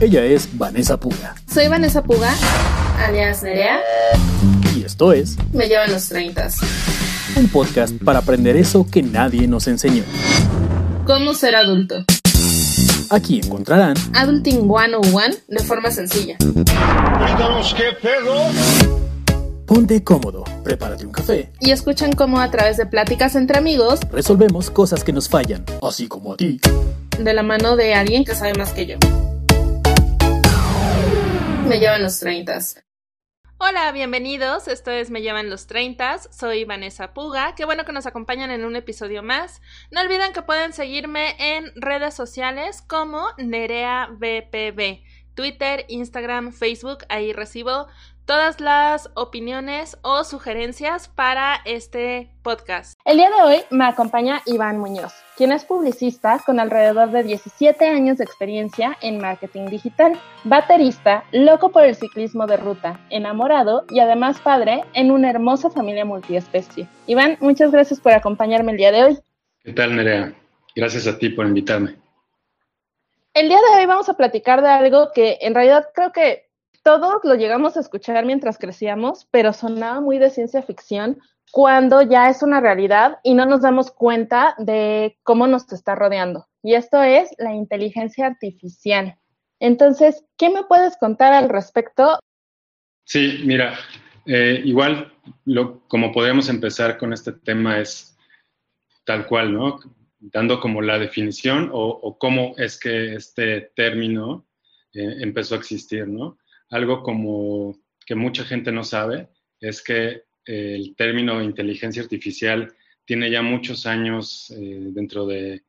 Ella es Vanessa Puga. Soy Vanessa Puga, alias Nerea. Y esto es Me llevan los 30. Un podcast para aprender eso que nadie nos enseñó. ¿Cómo ser adulto? Aquí encontrarán Adulting 101 de forma sencilla. qué pedo. Ponte cómodo, prepárate un café. Y escuchen cómo a través de pláticas entre amigos, resolvemos cosas que nos fallan, así como a ti. De la mano de alguien que sabe más que yo. Me llevan los 30. Hola, bienvenidos. Esto es Me llevan los 30. Soy Vanessa Puga. Qué bueno que nos acompañan en un episodio más. No olviden que pueden seguirme en redes sociales como NereaBPB. Twitter, Instagram, Facebook. Ahí recibo todas las opiniones o sugerencias para este podcast. El día de hoy me acompaña Iván Muñoz, quien es publicista con alrededor de 17 años de experiencia en marketing digital, baterista, loco por el ciclismo de ruta, enamorado y además padre en una hermosa familia multiespecie. Iván, muchas gracias por acompañarme el día de hoy. ¿Qué tal, Nerea? Gracias a ti por invitarme. El día de hoy vamos a platicar de algo que en realidad creo que todos lo llegamos a escuchar mientras crecíamos, pero sonaba muy de ciencia ficción cuando ya es una realidad y no nos damos cuenta de cómo nos está rodeando. Y esto es la inteligencia artificial. Entonces, ¿qué me puedes contar al respecto? Sí, mira, eh, igual lo, como podemos empezar con este tema es tal cual, ¿no? Dando como la definición o, cómo es que este término eh, empezó a existir, ¿no? Algo como que mucha gente no sabe es que eh, el término inteligencia artificial tiene ya muchos años eh, dentro de,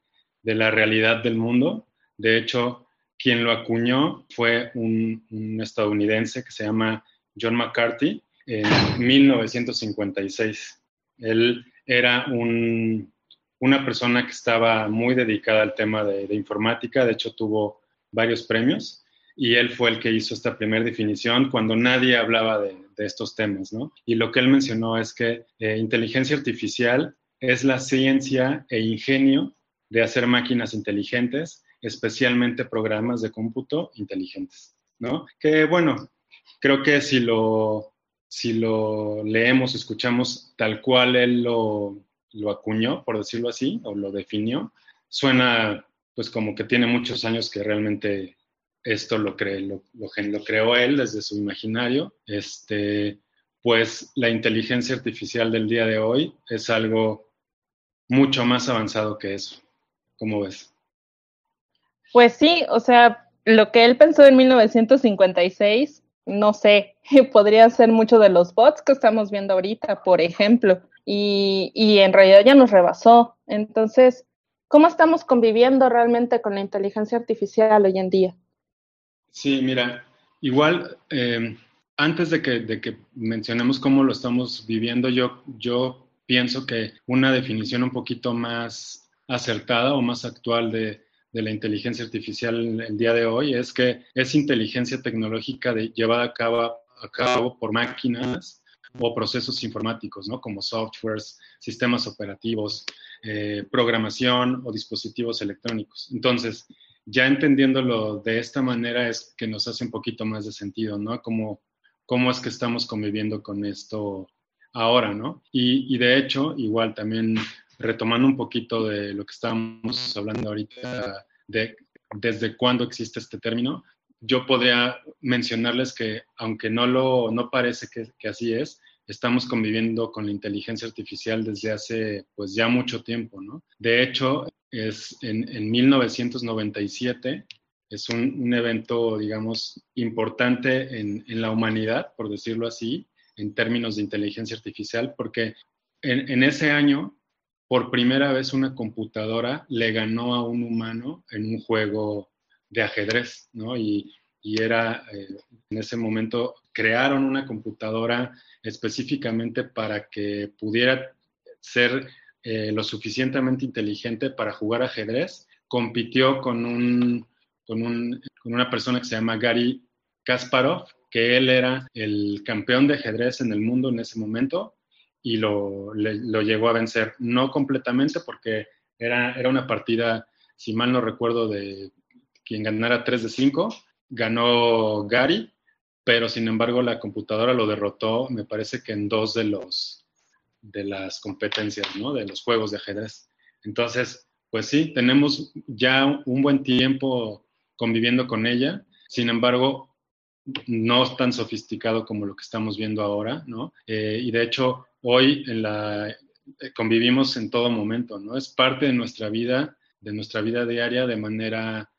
la realidad del mundo. De hecho, quien lo acuñó fue un, estadounidense que se llama John McCarthy en 1956. Él era una persona que estaba muy dedicada al tema de, de informática, de hecho tuvo varios premios y él fue el que hizo esta primera definición cuando nadie hablaba de, estos temas, ¿no? Y lo que él mencionó es que eh, inteligencia artificial es la ciencia e ingenio de hacer máquinas inteligentes, especialmente programas de cómputo inteligentes, ¿no? Que bueno, creo que si lo, si lo leemos, escuchamos tal cual él lo, lo acuñó, por decirlo así, o lo definió, suena pues como que tiene muchos años que realmente esto lo, lo, lo, creó él desde su imaginario, este, pues la inteligencia artificial del día de hoy es algo mucho más avanzado que eso. ¿Cómo ves? Pues sí, o sea, lo que él pensó en 1956, no sé, podría ser mucho de los bots que estamos viendo ahorita, por ejemplo, y, y en realidad ya nos rebasó. Entonces, ¿cómo estamos conviviendo realmente con la inteligencia artificial hoy en día? Sí, mira, igual, eh, antes de que, de que, mencionemos cómo lo estamos viviendo, yo, yo pienso que una definición un poquito más acertada o más actual de, de la inteligencia artificial el día de hoy es que es inteligencia tecnológica de, llevada a cabo, a cabo por máquinas o procesos informáticos, ¿no? Como softwares, sistemas operativos, eh, programación o dispositivos electrónicos. Entonces, ya entendiéndolo de esta manera es que nos hace un poquito más de sentido, ¿no? Como, cómo es que estamos conviviendo con esto ahora, ¿no? Y, de hecho, igual también retomando un poquito de lo que estábamos hablando ahorita, de desde cuándo existe este término, yo podría mencionarles que, aunque no, lo, no parece que, que así es, estamos conviviendo con la inteligencia artificial desde hace pues ya mucho tiempo, ¿no? De hecho, es en, 1997, es un, evento, digamos, importante en, la humanidad, por decirlo así, en términos de inteligencia artificial, porque en, ese año, por primera vez, una computadora le ganó a un humano en un juego de ajedrez, ¿no? Y, era, eh, en ese momento, crearon una computadora específicamente para que pudiera ser eh, lo suficientemente inteligente para jugar ajedrez, compitió con, un, con, un, con una persona que se llama Gary Kasparov, que él era el campeón de ajedrez en el mundo en ese momento y lo, lo llegó a vencer, no completamente porque era, era una partida si mal no recuerdo, de quien ganara 3 de 5, ganó Gary, pero sin embargo la computadora lo derrotó, me parece que en dos de los de las competencias, ¿no? De los juegos de ajedrez. Entonces, pues sí, tenemos ya un buen tiempo conviviendo con ella, sin embargo, no es tan sofisticado como lo que estamos viendo ahora, ¿no? Eh, y de hecho, hoy en la, eh, convivimos en todo momento, ¿no? Es parte de nuestra vida, de nuestra vida diaria de manera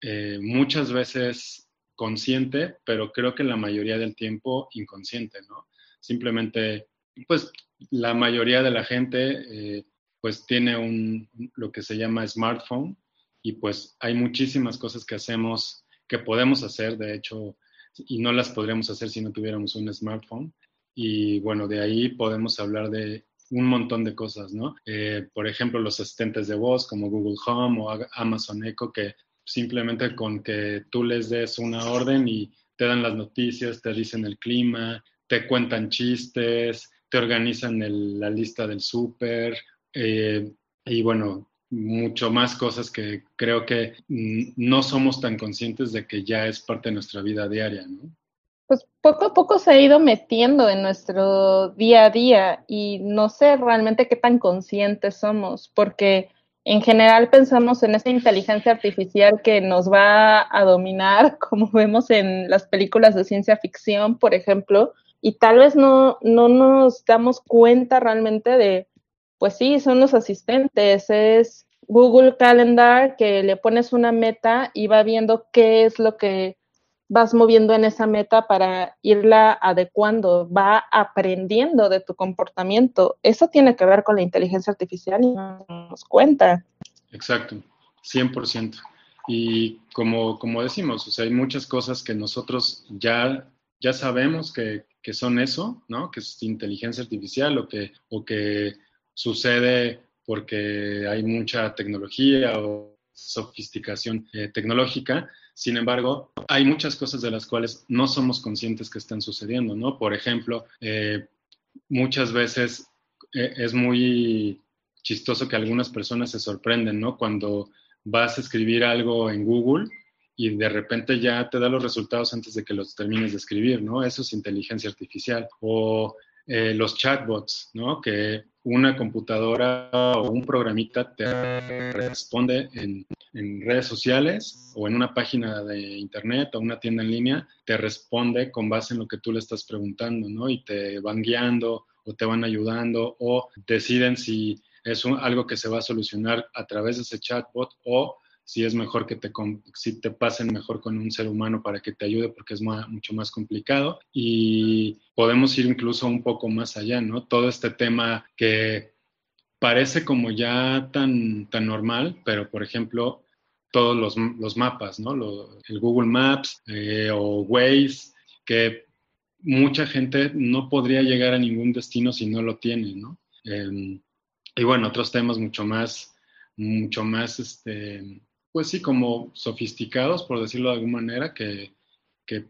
eh, muchas veces consciente, pero creo que la mayoría del tiempo inconsciente, ¿no? Simplemente, pues la mayoría de la gente pues tiene un, lo que se llama smartphone y pues hay muchísimas cosas que hacemos, que podemos hacer, de hecho, y no las podríamos hacer si no tuviéramos un smartphone. Y bueno, de ahí podemos hablar de un montón de cosas, ¿no? Eh, por ejemplo, los asistentes de voz como Google Home o Amazon Echo, que simplemente con que tú les des una orden y te dan las noticias, te dicen el clima, te cuentan chistes, te organizan la lista del súper, eh, y bueno, mucho más cosas que creo que no somos tan conscientes de que ya es parte de nuestra vida diaria, ¿no? Pues poco a poco se ha ido metiendo en nuestro día a día y no sé realmente qué tan conscientes somos, porque en general pensamos en esa inteligencia artificial que nos va a dominar, como vemos en las películas de ciencia ficción, por ejemplo, y tal vez no, no nos damos cuenta realmente de pues sí, son los asistentes, es Google Calendar que le pones una meta y va viendo qué es lo que vas moviendo en esa meta para irla adecuando, va aprendiendo de tu comportamiento. Eso tiene que ver con la inteligencia artificial y nos cuenta. Exacto, 100%. Y como, como decimos, o sea, hay muchas cosas que nosotros ya, ya sabemos que, que son eso, ¿no? Que es inteligencia artificial o que, o que sucede porque hay mucha tecnología o sofisticación eh, tecnológica. Sin embargo, hay muchas cosas de las cuales no somos conscientes que están sucediendo, ¿no? Por ejemplo, eh, muchas veces eh, es muy chistoso que algunas personas se sorprenden, ¿no? Cuando vas a escribir algo en Google y de repente ya te da los resultados antes de que los termines de escribir, ¿no? Eso es inteligencia artificial. O los chatbots, ¿no? Que una computadora o un programita te responde en, redes sociales o en una página de internet o una tienda en línea, te responde con base en lo que tú le estás preguntando, ¿no? Y te van guiando o te van ayudando o deciden si es algo que se va a solucionar a través de ese chatbot o si es mejor que te, si te pasen mejor con un ser humano para que te ayude porque es mucho más complicado y podemos ir incluso un poco más allá, ¿no? Todo este tema que parece como ya tan, tan normal, pero por ejemplo, todos los, los mapas, ¿no? el Google Maps eh, o Waze, que mucha gente no podría llegar a ningún destino si no lo tiene, ¿no? Em, y bueno, otros temas mucho más, mucho más, este, pues sí, como sofisticados, por decirlo de alguna manera, que,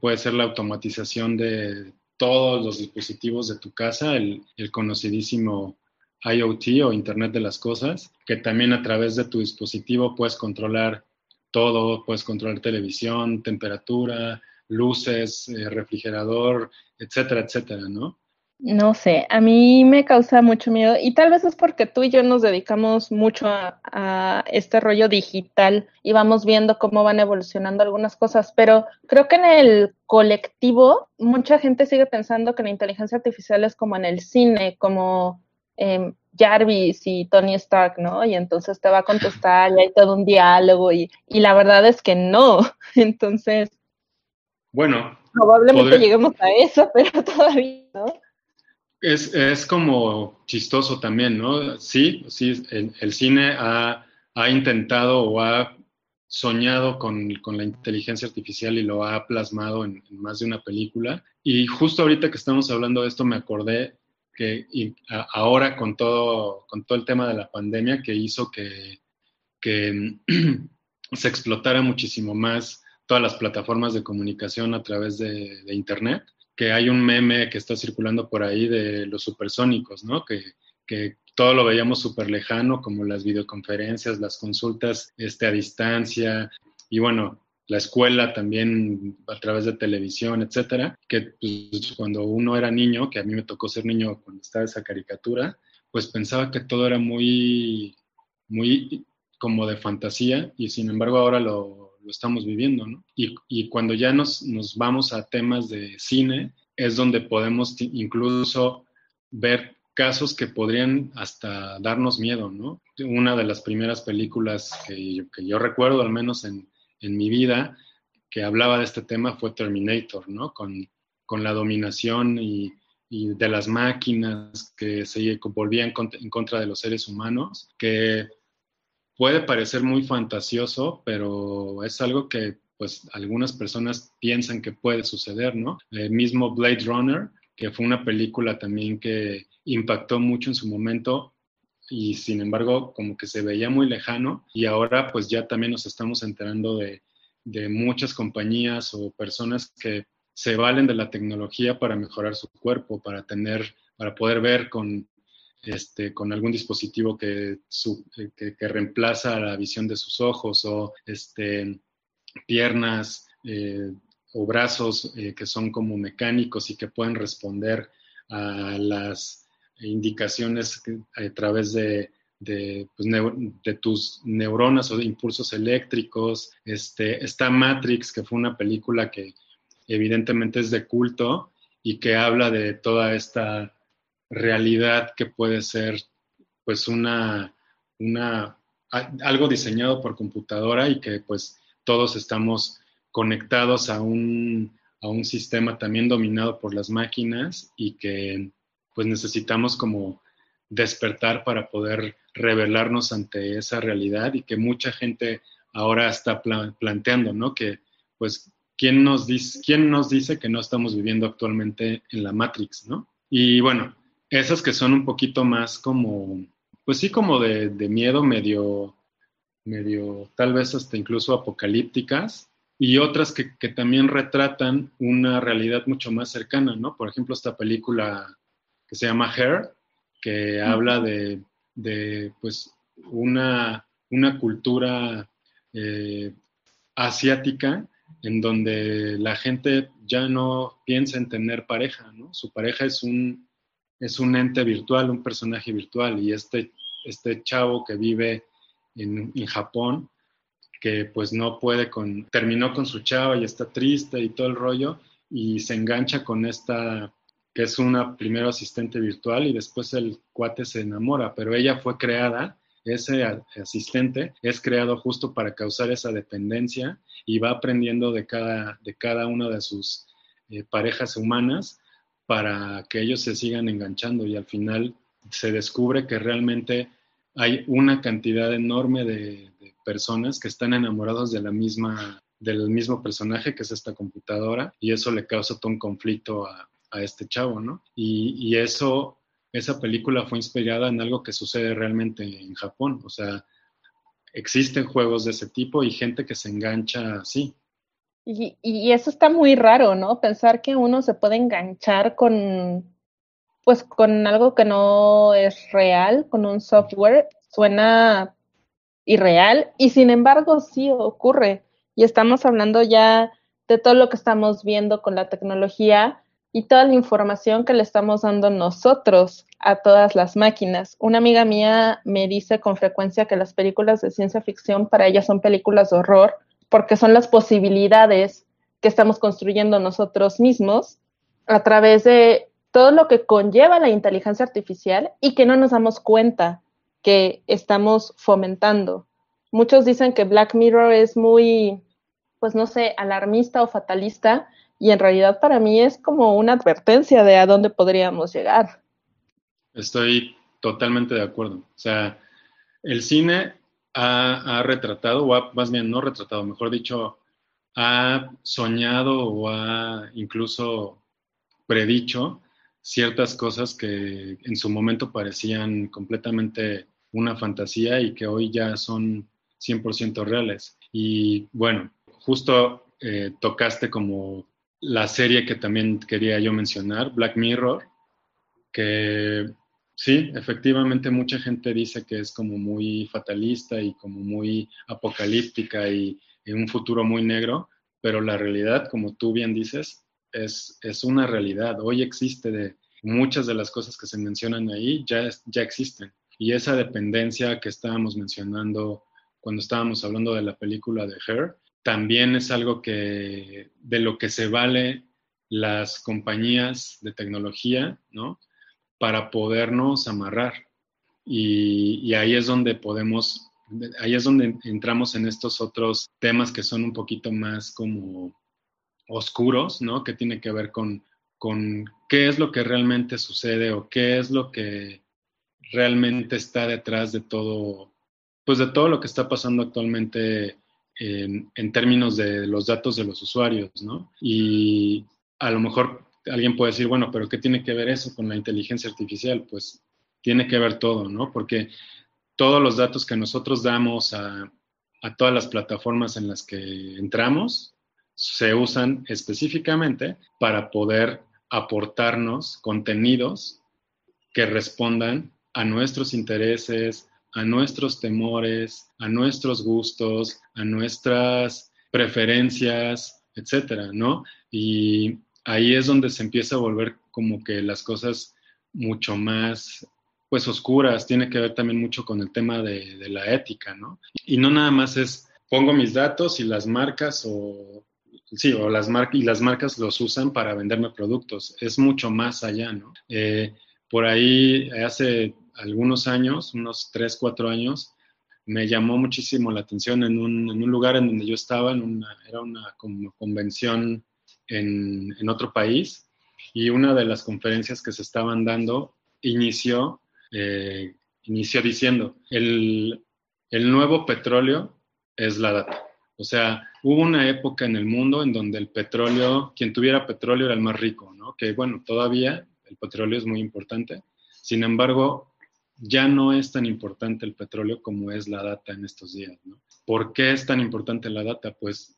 puede ser la automatización de todos los dispositivos de tu casa, el, conocidísimo IoT o Internet de las Cosas, que también a través de tu dispositivo puedes controlar todo, puedes controlar televisión, temperatura, luces, eh, refrigerador, etcétera, etcétera, ¿no? No sé, a mí me causa mucho miedo y tal vez es porque tú y yo nos dedicamos mucho a, este rollo digital y vamos viendo cómo van evolucionando algunas cosas, pero creo que en el colectivo mucha gente sigue pensando que la inteligencia artificial es como en el cine, como em, Jarvis y Tony Stark, ¿no? Y entonces te va a contestar y hay todo un diálogo y, y la verdad es que no. Entonces... Bueno. Probablemente lleguemos a eso, pero todavía no. Es, es, como chistoso también, ¿no? Sí, sí, el, cine ha, ha, intentado o ha soñado con, con, la inteligencia artificial y lo ha plasmado en, más de una película. Y justo ahorita que estamos hablando de esto me acordé que ahora con todo, con todo el tema de la pandemia que hizo que, que se explotara muchísimo más todas las plataformas de comunicación a través de Internet que hay un meme que está circulando por ahí de los supersónicos, ¿no? Que, que todo lo veíamos súper lejano, como las videoconferencias, las consultas este, a distancia, y bueno, la escuela también a través de televisión, etcétera, que pues, cuando uno era niño, que a mí me tocó ser niño cuando estaba esa caricatura, pues pensaba que todo era muy, muy como de fantasía y sin embargo ahora lo, lo estamos viviendo, ¿no? Y, y cuando ya nos, nos, vamos a temas de cine, es donde podemos incluso ver casos que podrían hasta darnos miedo, ¿no? Una de las primeras películas que yo, que yo recuerdo, al menos en, en, mi vida, que hablaba de este tema fue Terminator, ¿no? Con, con la dominación y, y, de las máquinas que se volvían en contra de los seres humanos, que puede parecer muy fantasioso, pero es algo que pues algunas personas piensan que puede suceder, ¿no? El mismo Blade Runner, que fue una película también que impactó mucho en su momento y sin embargo como que se veía muy lejano y ahora pues ya también nos estamos enterando de, de muchas compañías o personas que se valen de la tecnología para mejorar su cuerpo, para tener, para poder ver con, este, con algún dispositivo que, que, que, reemplaza la visión de sus ojos o este, piernas eh, o brazos eh, que son como mecánicos y que pueden responder a las indicaciones a través pues, de, tus neuronas o de impulsos eléctricos. Este, está Matrix, que fue una película que evidentemente es de culto y que habla de toda esta realidad que puede ser pues una, una algo diseñado por computadora y que pues todos estamos conectados a un, a un sistema también dominado por las máquinas y que pues necesitamos como despertar para poder revelarnos ante esa realidad y que mucha gente ahora está planteando, ¿no? Que pues ¿quién nos, dice, ¿quién nos dice que no estamos viviendo actualmente en la Matrix, ¿no? Y bueno, esas que son un poquito más como, pues sí, como de, de miedo, medio medio, tal vez hasta incluso apocalípticas, y otras que, que, también retratan una realidad mucho más cercana, ¿no? Por ejemplo, esta película que se llama Hair, que habla de, de pues, una, una cultura eh, asiática en donde la gente ya no piensa en tener pareja, ¿no? Su pareja es un, es un ente virtual, un personaje virtual, y este, este chavo que vive en, Japón, que pues no puede con, terminó con su chava y está triste y todo el rollo, y se engancha con esta, que es una primero asistente virtual y después el cuate se enamora, pero ella fue creada, ese asistente es creado justo para causar esa dependencia y va aprendiendo de cada, de cada una de sus eh, parejas humanas para que ellos se sigan enganchando y al final se descubre que realmente hay una cantidad enorme de, personas que están enamorados de la misma, del mismo personaje que es esta computadora y eso le causa todo un conflicto a, este chavo, ¿no? Y, eso, esa película fue inspirada en algo que sucede realmente en Japón, o sea, existen juegos de ese tipo y gente que se engancha así. Y, y, eso está muy raro, ¿no? Pensar que uno se puede enganchar con, pues con algo que no es real, con un software, suena irreal y sin embargo sí ocurre. Y estamos hablando ya de todo lo que estamos viendo con la tecnología y toda la información que le estamos dando nosotros a todas las máquinas. Una amiga mía me dice con frecuencia que las películas de ciencia ficción para ella son películas de horror porque son las posibilidades que estamos construyendo nosotros mismos a través de todo lo que conlleva la inteligencia artificial y que no nos damos cuenta que estamos fomentando. Muchos dicen que Black Mirror es muy, pues no sé, alarmista o fatalista y en realidad para mí es como una advertencia de a dónde podríamos llegar. Estoy totalmente de acuerdo. O sea, el cine ha, ha retratado, o más bien no retratado, mejor dicho, ha soñado o ha incluso predicho ciertas cosas que en su momento parecían completamente una fantasía y que hoy ya son 100% reales. Y bueno, justo eh, tocaste como la serie que también quería yo mencionar, Black Mirror, que sí, efectivamente mucha gente dice que es como muy fatalista y como muy apocalíptica y en un futuro muy negro, pero la realidad, como tú bien dices, es, es una realidad. Hoy existe de muchas de las cosas que se mencionan ahí, ya, ya existen. Y esa dependencia que estábamos mencionando cuando estábamos hablando de la película de Her, también es algo que de lo que se vale las compañías de tecnología, ¿no? Para podernos amarrar. Y, ahí es donde podemos, ahí es donde entramos en estos otros temas que son un poquito más como oscuros, ¿no? Que tiene que ver con, con qué es lo que realmente sucede o qué es lo que realmente está detrás de todo, pues de todo lo que está pasando actualmente en, en, términos de los datos de los usuarios, ¿no? Y a lo mejor alguien puede decir, bueno, pero ¿qué tiene que ver eso con la inteligencia artificial? Pues tiene que ver todo, ¿no? Porque todos los datos que nosotros damos a, a todas las plataformas en las que entramos se usan específicamente para poder aportarnos contenidos que respondan a nuestros intereses, a nuestros temores, a nuestros gustos, a nuestras preferencias, etcétera, ¿no? Y ahí es donde se empieza a volver como que las cosas mucho más pues oscuras, tiene que ver también mucho con el tema de, la ética, ¿no? Y no nada más es pongo mis datos y las marcas o sí, o las marcas y las marcas los usan para venderme productos, es mucho más allá, ¿no? Eh, por ahí hace algunos años, unos 3, 4 años, me llamó muchísimo la atención en un, en un lugar en donde yo estaba, en una, era una convención en, en, otro país y una de las conferencias que se estaban dando inició, eh, inició diciendo, el, el nuevo petróleo es la data. O sea, hubo una época en el mundo en donde el petróleo, quien tuviera petróleo era el más rico, ¿no? Que bueno, todavía el petróleo es muy importante. Sin embargo, ya no es tan importante el petróleo como es la data en estos días, ¿no? ¿Por qué es tan importante la data? Pues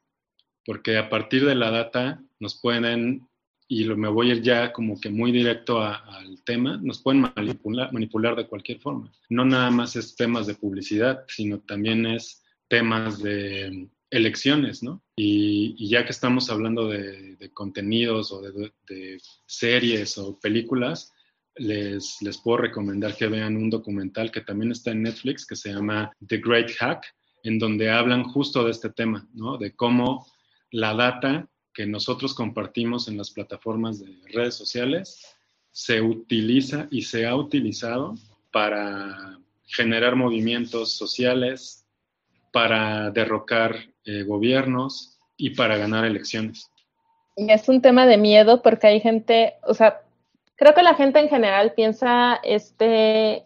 porque a partir de la data nos pueden, y me voy a ir ya como que muy directo a, al tema, nos pueden manipular, manipular de cualquier forma. No nada más es temas de publicidad, sino también es temas de elecciones, ¿no? Y, ya que estamos hablando de, de contenidos o de, de, series o películas, les, les puedo recomendar que vean un documental que también está en Netflix que se llama The Great Hack, en donde hablan justo de este tema, ¿no? De cómo la data que nosotros compartimos en las plataformas de redes sociales se utiliza y se ha utilizado para generar movimientos sociales, para derrocar eh, gobiernos y para ganar elecciones. Y es un tema de miedo porque hay gente, o sea, creo que la gente en general piensa, este,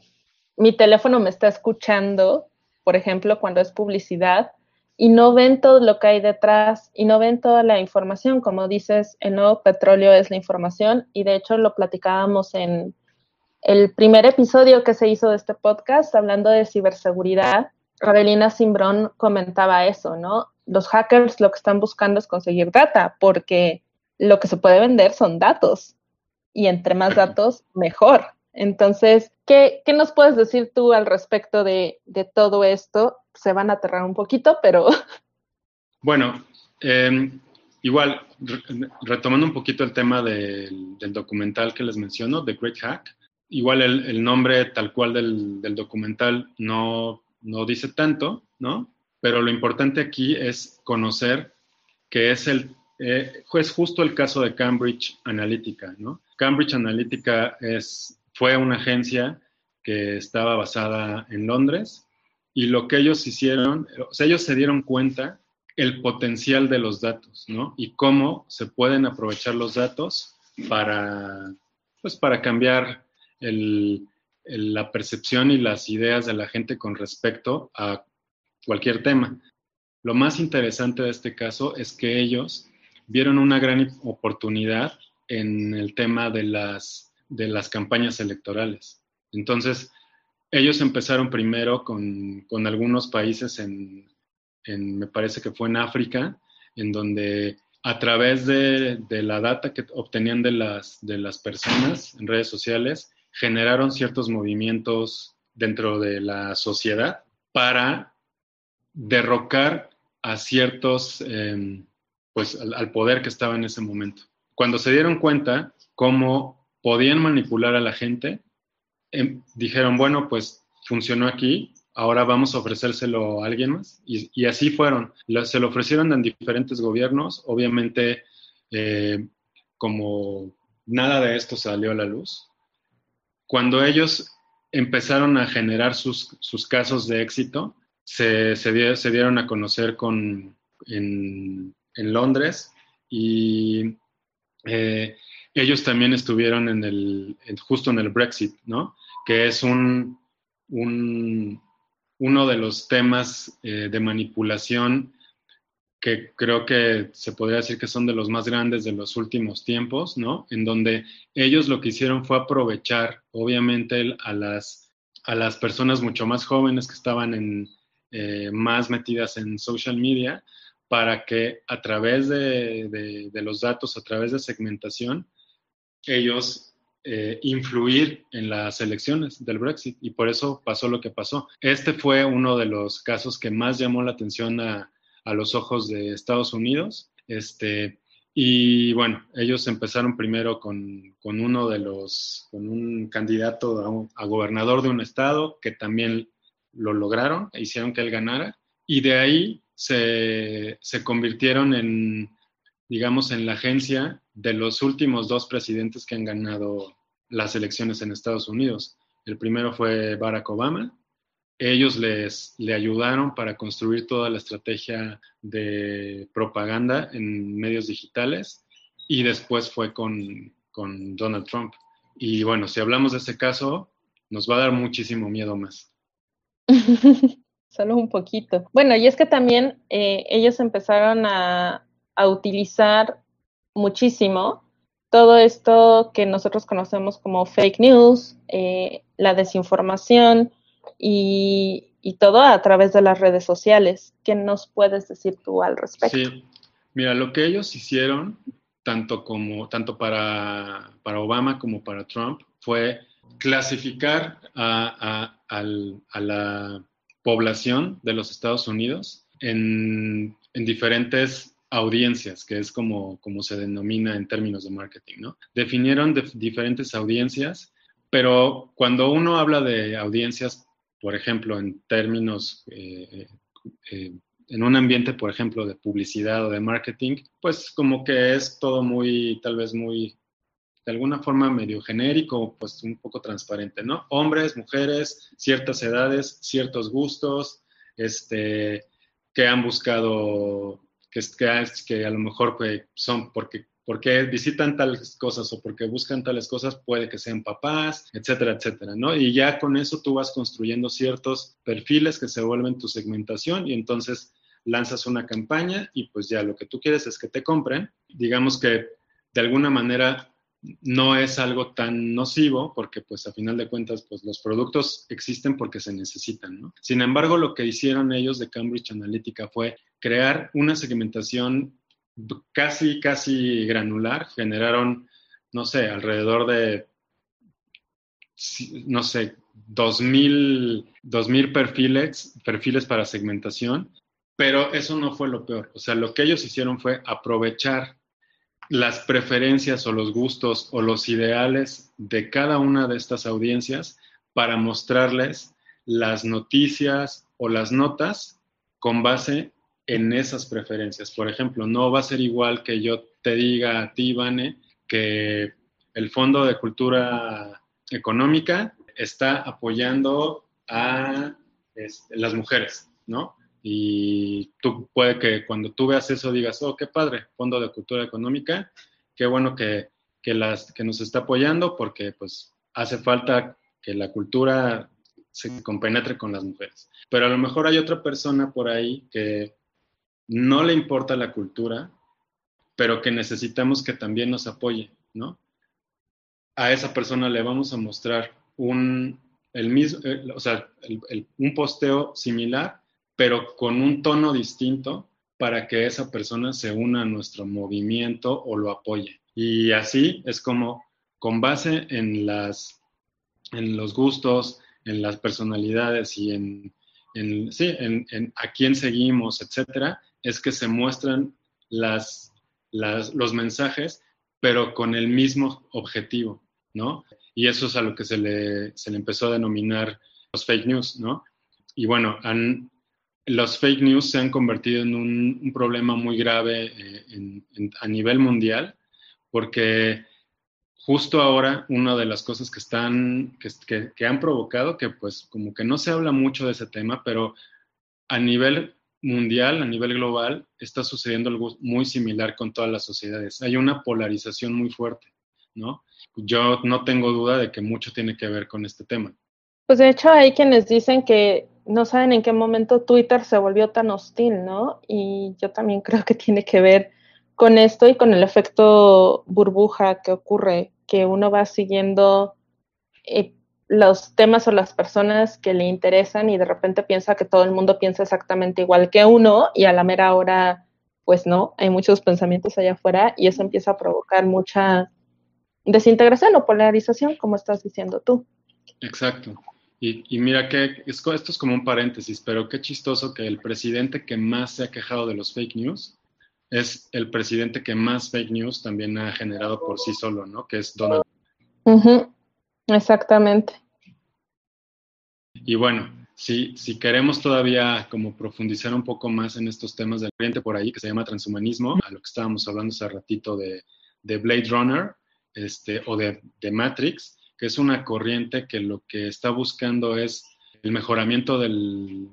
mi teléfono me está escuchando, por ejemplo, cuando es publicidad, y no ven todo lo que hay detrás y no ven toda la información. Como dices, el nuevo petróleo es la información y de hecho lo platicábamos en el primer episodio que se hizo de este podcast hablando de ciberseguridad Adelina Simbrón comentaba eso, ¿no? Los hackers lo que están buscando es conseguir data, porque lo que se puede vender son datos. Y entre más datos, mejor. Entonces, ¿qué, qué nos puedes decir tú al respecto de, de, todo esto? Se van a aterrar un poquito, pero... Bueno, eh, igual, retomando un poquito el tema del, documental que les menciono, The Great Hack, igual el, nombre tal cual del, del documental no no dice tanto, ¿no? Pero lo importante aquí es conocer que es el eh, es justo el caso de Cambridge Analytica, ¿no? Cambridge Analytica es, fue una agencia que estaba basada en Londres y lo que ellos hicieron, o sea, ellos se dieron cuenta el potencial de los datos, ¿no? Y cómo se pueden aprovechar los datos para, pues, para cambiar el, la percepción y las ideas de la gente con respecto a cualquier tema. Lo más interesante de este caso es que ellos vieron una gran oportunidad en el tema de las, de las campañas electorales. Entonces, ellos empezaron primero con, con algunos países en, en, me parece que fue en África, en donde a través de, de la data que obtenían de las, de las personas en redes sociales, generaron ciertos movimientos dentro de la sociedad para derrocar a ciertos, em, pues al, poder que estaba en ese momento. Cuando se dieron cuenta cómo podían manipular a la gente, em, dijeron, bueno, pues funcionó aquí, ahora vamos a ofrecérselo a alguien más. Y, así fueron. se lo ofrecieron en diferentes gobiernos. Obviamente, eh, como nada de esto salió a la luz, cuando ellos empezaron a generar sus, casos de éxito, se, dieron a conocer con, en, Londres y eh, ellos también estuvieron en el, justo en el Brexit, ¿no? Que es un, uno de los temas eh, de manipulación que creo que se podría decir que son de los más grandes de los últimos tiempos, ¿no? En donde ellos lo que hicieron fue aprovechar, obviamente, a las, a las personas mucho más jóvenes que estaban en, eh, más metidas en social media para que a través de, los datos, a través de segmentación, ellos eh, influir en las elecciones del Brexit y por eso pasó lo que pasó. Este fue uno de los casos que más llamó la atención a, a los ojos de Estados Unidos. Este, y bueno, ellos empezaron primero con, uno de los, con un candidato a, gobernador de un estado que también lo lograron, hicieron que él ganara. Y de ahí se, se convirtieron en, digamos, en la agencia de los últimos dos presidentes que han ganado las elecciones en Estados Unidos. El primero fue Barack Obama ellos les le ayudaron para construir toda la estrategia de propaganda en medios digitales y después fue con, con Donald Trump. Y bueno, si hablamos de ese caso, nos va a dar muchísimo miedo más. Solo un poquito. Bueno, y es que también eh, ellos empezaron a, a utilizar muchísimo todo esto que nosotros conocemos como fake news, eh, la desinformación, y, todo a través de las redes sociales. ¿Qué nos puedes decir tú al respecto? Sí, mira, lo que ellos hicieron, tanto, como, tanto para, para Obama como para Trump, fue clasificar a, la población de los Estados Unidos en, diferentes audiencias, que es como, como se denomina en términos de marketing, ¿no? Definieron diferentes audiencias, pero cuando uno habla de audiencias por ejemplo, en términos, eh, eh, en un ambiente, por ejemplo, de publicidad o de marketing, pues como que es todo muy, tal vez muy, de alguna forma medio genérico, pues un poco transparente, ¿no? Hombres, mujeres, ciertas edades, ciertos gustos, este, que han buscado, que, que, a lo mejor son porque porque visitan tales cosas o porque buscan tales cosas, puede que sean papás, etcétera, etcétera, ¿no? Y ya con eso tú vas construyendo ciertos perfiles que se vuelven tu segmentación y entonces lanzas una campaña y pues ya lo que tú quieres es que te compren. Digamos que de alguna manera no es algo tan nocivo porque pues a final de cuentas pues los productos existen porque se necesitan. Sin embargo, lo que hicieron ellos de Cambridge Analytica fue crear una segmentación casi, casi granular, generaron, no sé, alrededor de, no sé, 2.000, 2000 perfiles, perfiles para segmentación, pero eso no fue lo peor. O sea, lo que ellos hicieron fue aprovechar las preferencias o los gustos o los ideales de cada una de estas audiencias para mostrarles las noticias o las notas con base en esas preferencias. Por ejemplo, no va a ser igual que yo te diga a ti, Vane, que el Fondo de Cultura Económica está apoyando a este, las mujeres, ¿no? Y tú puede que cuando tú veas eso digas, oh, qué padre, Fondo de Cultura Económica, qué bueno que, que, las, que nos está apoyando porque pues hace falta que la cultura se compenetre con las mujeres. Pero a lo mejor hay otra persona por ahí que no le importa la cultura, pero que necesitamos que también nos apoye, ¿no? A esa persona le vamos a mostrar un, el mismo, eh, o sea, un posteo similar, pero con un tono distinto para que esa persona se una a nuestro movimiento o lo apoye. Y así es como, con base en las en los gustos, en las personalidades y en, sí, en, a quién seguimos, etcétera, es que se muestran las, los mensajes, pero con el mismo objetivo, ¿no? Y eso es a lo que se le, se le empezó a denominar los fake news, ¿no? Y bueno, han, los fake news se han convertido en un, problema muy grave eh, a nivel mundial, porque justo ahora una de las cosas que están, que, que, han provocado, que pues como que no se habla mucho de ese tema, pero a nivel mundial, a nivel global, está sucediendo algo muy similar con todas las sociedades. Hay una polarización muy fuerte, ¿no? Yo no tengo duda de que mucho tiene que ver con este tema. Pues de hecho hay quienes dicen que no saben en qué momento Twitter se volvió tan hostil, ¿no? Y yo también creo que tiene que ver con esto y con el efecto burbuja que ocurre, que uno va siguiendo eh, los temas o las personas que le interesan y de repente piensa que todo el mundo piensa exactamente igual que uno y a la mera hora, pues no, hay muchos pensamientos allá afuera y eso empieza a provocar mucha desintegración o polarización, como estás diciendo tú. Exacto. Y, mira que esto es como un paréntesis, pero qué chistoso que el presidente que más se ha quejado de los fake news es el presidente que más fake news también ha generado por sí solo, ¿no? Que es Donald Exactamente. Y bueno, si, si queremos todavía como profundizar un poco más en estos temas del cliente por ahí, que se llama transhumanismo, a lo que estábamos hablando hace ratito de, de Blade Runner este, o de, de Matrix, que es una corriente que lo que está buscando es el mejoramiento del,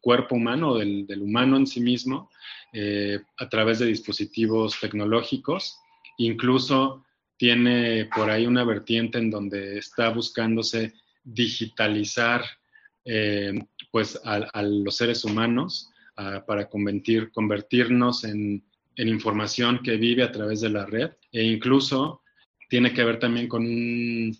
cuerpo humano, del, humano en sí mismo, eh, a través de dispositivos tecnológicos. Incluso tiene por ahí una vertiente en donde está buscándose digitalizar eh, pues a, los seres humanos para convertir, convertirnos en, en, información que vive a través de la red e incluso tiene que ver también con un,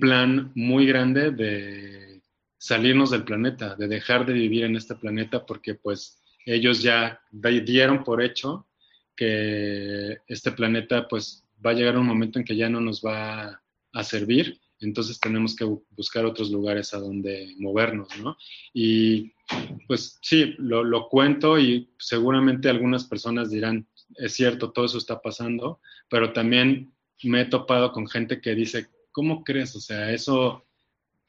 plan muy grande de salirnos del planeta, de dejar de vivir en este planeta porque pues ellos ya dieron por hecho que este planeta pues va a llegar un momento en que ya no nos va a servir, entonces tenemos que buscar otros lugares a donde movernos, ¿no? Y pues sí, lo, lo cuento y seguramente algunas personas dirán, es cierto, todo eso está pasando, pero también me he topado con gente que dice, ¿cómo crees? O sea, eso,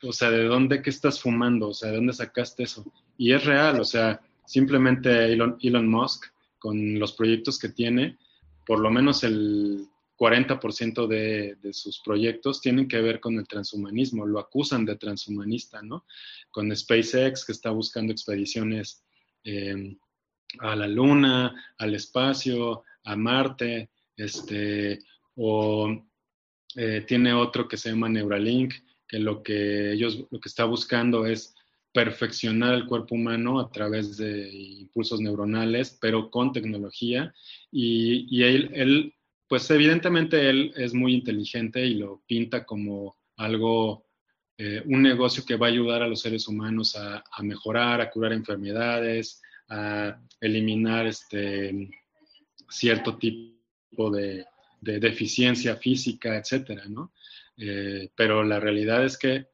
o sea, ¿de dónde que estás fumando? O sea, ¿de dónde sacaste eso? Y es real, o sea, simplemente Elon, Elon Musk, con los proyectos que tiene, por lo menos el 40% de, de, sus proyectos tienen que ver con el transhumanismo, lo acusan de transhumanista, ¿no? Con SpaceX, que está buscando expediciones eh, a la Luna, al espacio, a Marte, este, o eh, tiene otro que se llama Neuralink, que lo que ellos lo que está buscando es perfeccionar el cuerpo humano a través de impulsos neuronales, pero con tecnología. Y, él, pues evidentemente él es muy inteligente y lo pinta como algo, eh, un negocio que va a ayudar a los seres humanos a, a mejorar, a curar enfermedades, a eliminar este cierto tipo de, de deficiencia física, etcétera, ¿no? Eh, pero la realidad es que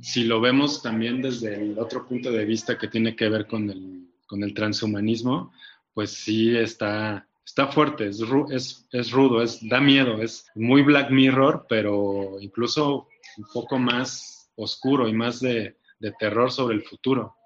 si lo vemos también desde el otro punto de vista que tiene que ver con el, con el transhumanismo, pues sí está, está fuerte, es, es, es rudo, es, da miedo, es muy Black Mirror, pero incluso un poco más oscuro y más de, de terror sobre el futuro.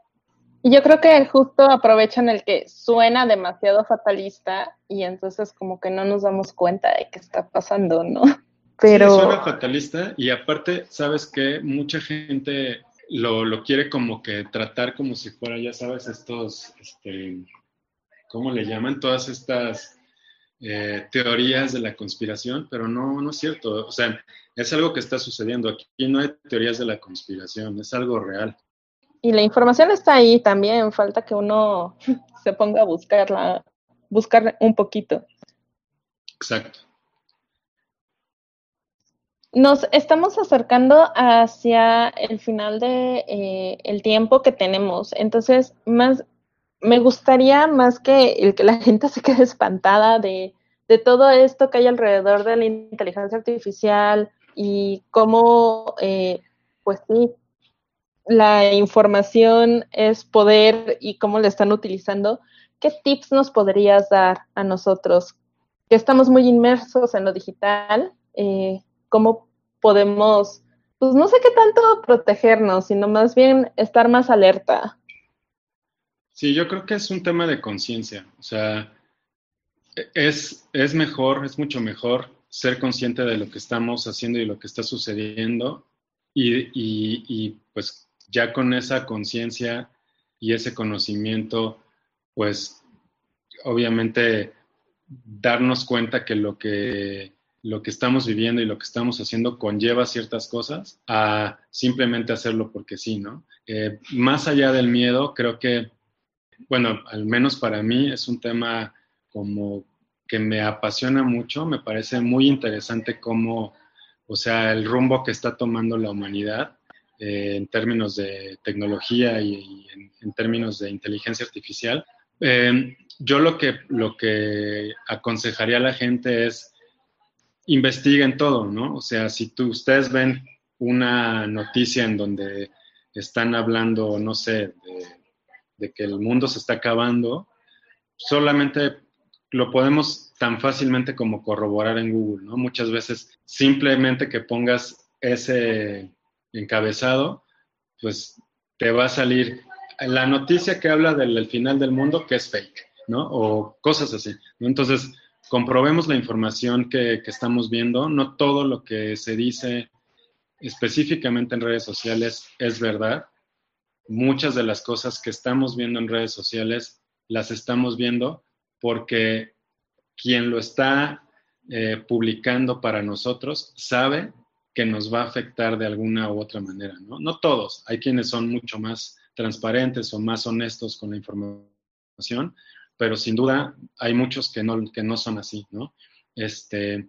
Y yo creo que justo aprovechan el que suena demasiado fatalista y entonces como que no nos damos cuenta de qué está pasando, ¿no? Pero... Sí, suena fatalista y aparte, sabes que mucha gente lo, lo, quiere como que tratar como si fuera, ya sabes, estos, este, ¿cómo le llaman? Todas estas eh, teorías de la conspiración, pero no, no es cierto. O sea, es algo que está sucediendo. Aquí no hay teorías de la conspiración, es algo real. Y la información está ahí también, falta que uno se ponga a buscarla, buscar un poquito. Exacto. Nos estamos acercando hacia el final de eh, el tiempo que tenemos. Entonces, más me gustaría más que el que la gente se quede espantada de, de todo esto que hay alrededor de la inteligencia artificial y cómo, eh, pues sí, la información es poder y cómo la están utilizando, ¿qué tips nos podrías dar a nosotros que estamos muy inmersos en lo digital? Eh, ¿Cómo podemos, pues no sé qué tanto protegernos, sino más bien estar más alerta? Sí, yo creo que es un tema de conciencia. O sea, es, es mejor, es mucho mejor ser consciente de lo que estamos haciendo y lo que está sucediendo y, y pues ya con esa conciencia y ese conocimiento, pues obviamente darnos cuenta que lo que lo que estamos viviendo y lo que estamos haciendo conlleva ciertas cosas a simplemente hacerlo porque sí, ¿no? Eh, más allá del miedo, creo que, bueno, al menos para mí es un tema como que me apasiona mucho, me parece muy interesante cómo, o sea, el rumbo que está tomando la humanidad eh, en términos de tecnología y, en, términos de inteligencia artificial. Eh, yo lo que, lo que aconsejaría a la gente es investiguen todo, ¿no? O sea, si tú, ustedes ven una noticia en donde están hablando, no sé, de, de que el mundo se está acabando, solamente lo podemos tan fácilmente como corroborar en Google, ¿no? Muchas veces simplemente que pongas ese encabezado, pues te va a salir la noticia que habla del final del mundo que es fake, ¿no? O cosas así. Entonces, comprobemos la información que, estamos viendo. No todo lo que se dice específicamente en redes sociales es verdad. Muchas de las cosas que estamos viendo en redes sociales las estamos viendo porque quien lo está eh, publicando para nosotros sabe que nos va a afectar de alguna u otra manera, ¿no? No todos, hay quienes son mucho más transparentes o más honestos con la información, pero sin duda hay muchos que no, que no son así, ¿no? Este,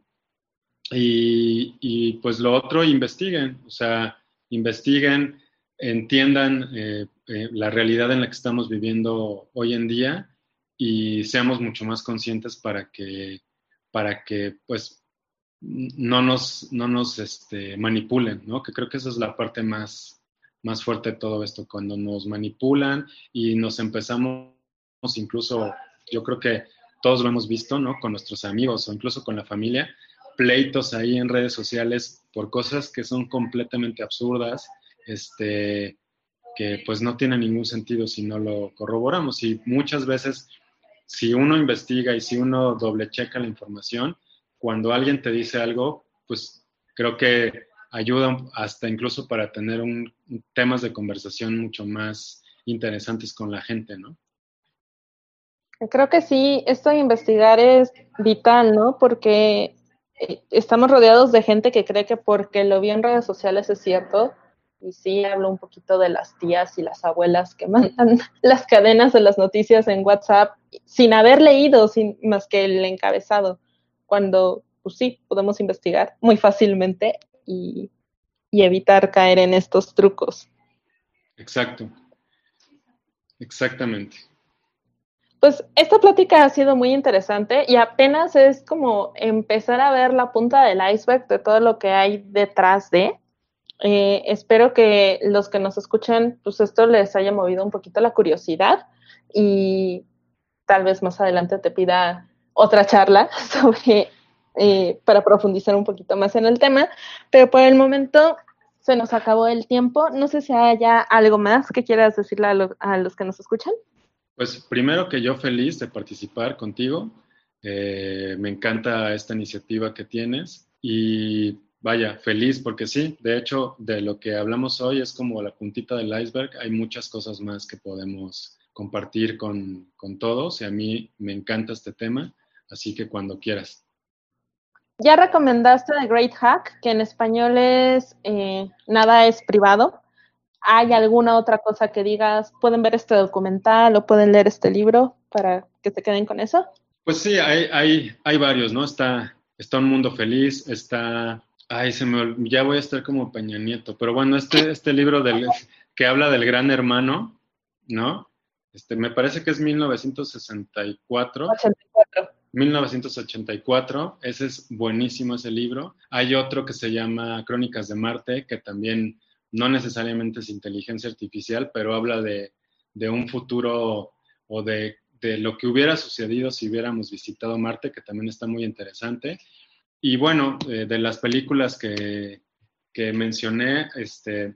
y, pues lo otro, investiguen, o sea, investiguen, entiendan eh, eh, la realidad en la que estamos viviendo hoy en día y seamos mucho más conscientes para que, para que pues no nos, no nos este, manipulen, ¿no? Que creo que esa es la parte más, más fuerte de todo esto, cuando nos manipulan y nos empezamos incluso, yo creo que todos lo hemos visto, ¿no? Con nuestros amigos o incluso con la familia, pleitos ahí en redes sociales por cosas que son completamente absurdas, este, que pues no tienen ningún sentido si no lo corroboramos. Y muchas veces, si uno investiga y si uno doble checa la información, cuando alguien te dice algo, pues creo que ayuda hasta incluso para tener un, temas de conversación mucho más interesantes con la gente, ¿no? Creo que sí, esto de investigar es vital, ¿no? Porque eh, estamos rodeados de gente que cree que porque lo vio en redes sociales es cierto. Y sí, hablo un poquito de las tías y las abuelas que mandan las cadenas de las noticias en WhatsApp sin haber leído sin, más que el encabezado cuando, pues sí, podemos investigar muy fácilmente y, evitar caer en estos trucos. Exacto. Exactamente. Pues esta plática ha sido muy interesante y apenas es como empezar a ver la punta del iceberg de todo lo que hay detrás de. Eh, espero que los que nos escuchen, pues esto les haya movido un poquito la curiosidad y tal vez más adelante te pida otra charla sobre, eh, para profundizar un poquito más en el tema, pero por el momento se nos acabó el tiempo. No sé si haya algo más que quieras decirle a, los que nos escuchan. Pues primero que yo feliz de participar contigo. Eh, me encanta esta iniciativa que tienes y vaya, feliz porque sí, de hecho, de lo que hablamos hoy es como la puntita del iceberg. Hay muchas cosas más que podemos compartir con, con todos y a mí me encanta este tema Así que cuando quieras. Ya recomendaste The Great Hack, que en español es eh, Nada es privado. ¿Hay alguna otra cosa que digas? ¿Pueden ver este documental o pueden leer este libro para que se queden con eso? Pues sí, hay, hay, hay varios, ¿no? Está, está Un Mundo Feliz, está... Ay, se me ya voy a estar como Peña Nieto, pero bueno, este, este libro del, que habla del gran hermano, ¿no? Este, me parece que es 1964. 84. 1984, ese es buenísimo ese libro. Hay otro que se llama Crónicas de Marte, que también no necesariamente es inteligencia artificial, pero habla de, un futuro o de, lo que hubiera sucedido si hubiéramos visitado Marte, que también está muy interesante. Y bueno, eh, de las películas que, que mencioné, este,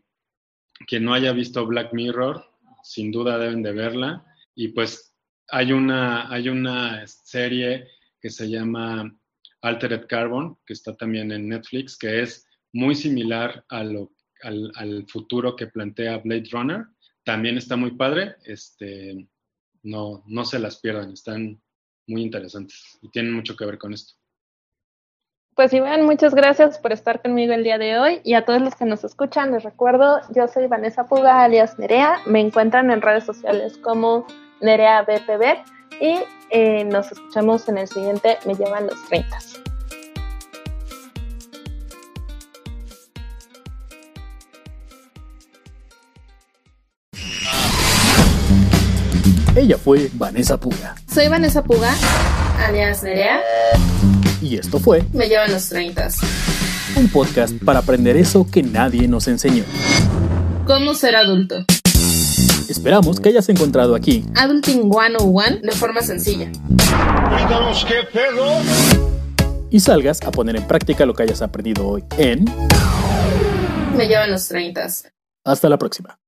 quien no haya visto Black Mirror, sin duda deben de verla. Y pues hay una, hay una serie que se llama Altered Carbon, que está también en Netflix, que es muy similar al, al, futuro que plantea Blade Runner. También está muy padre. Este, no, no se las pierdan, están muy interesantes y tienen mucho que ver con esto. Pues Iván, muchas gracias por estar conmigo el día de hoy y a todos los que nos escuchan, les recuerdo, yo soy Vanessa Puga, alias Nerea, me encuentran en redes sociales como Nerea BPB y eh, nos escuchamos en el siguiente Me llevan los 30. Ella fue Vanessa Puga. Soy Vanessa Puga, alias Nerea. Y esto fue Me llevan los 30. Un podcast para aprender eso que nadie nos enseñó. ¿Cómo ser adulto? Esperamos que hayas encontrado aquí Adulting 101 de forma sencilla. qué pedo. Y salgas a poner en práctica lo que hayas aprendido hoy en Me llevan los 30. Hasta la próxima.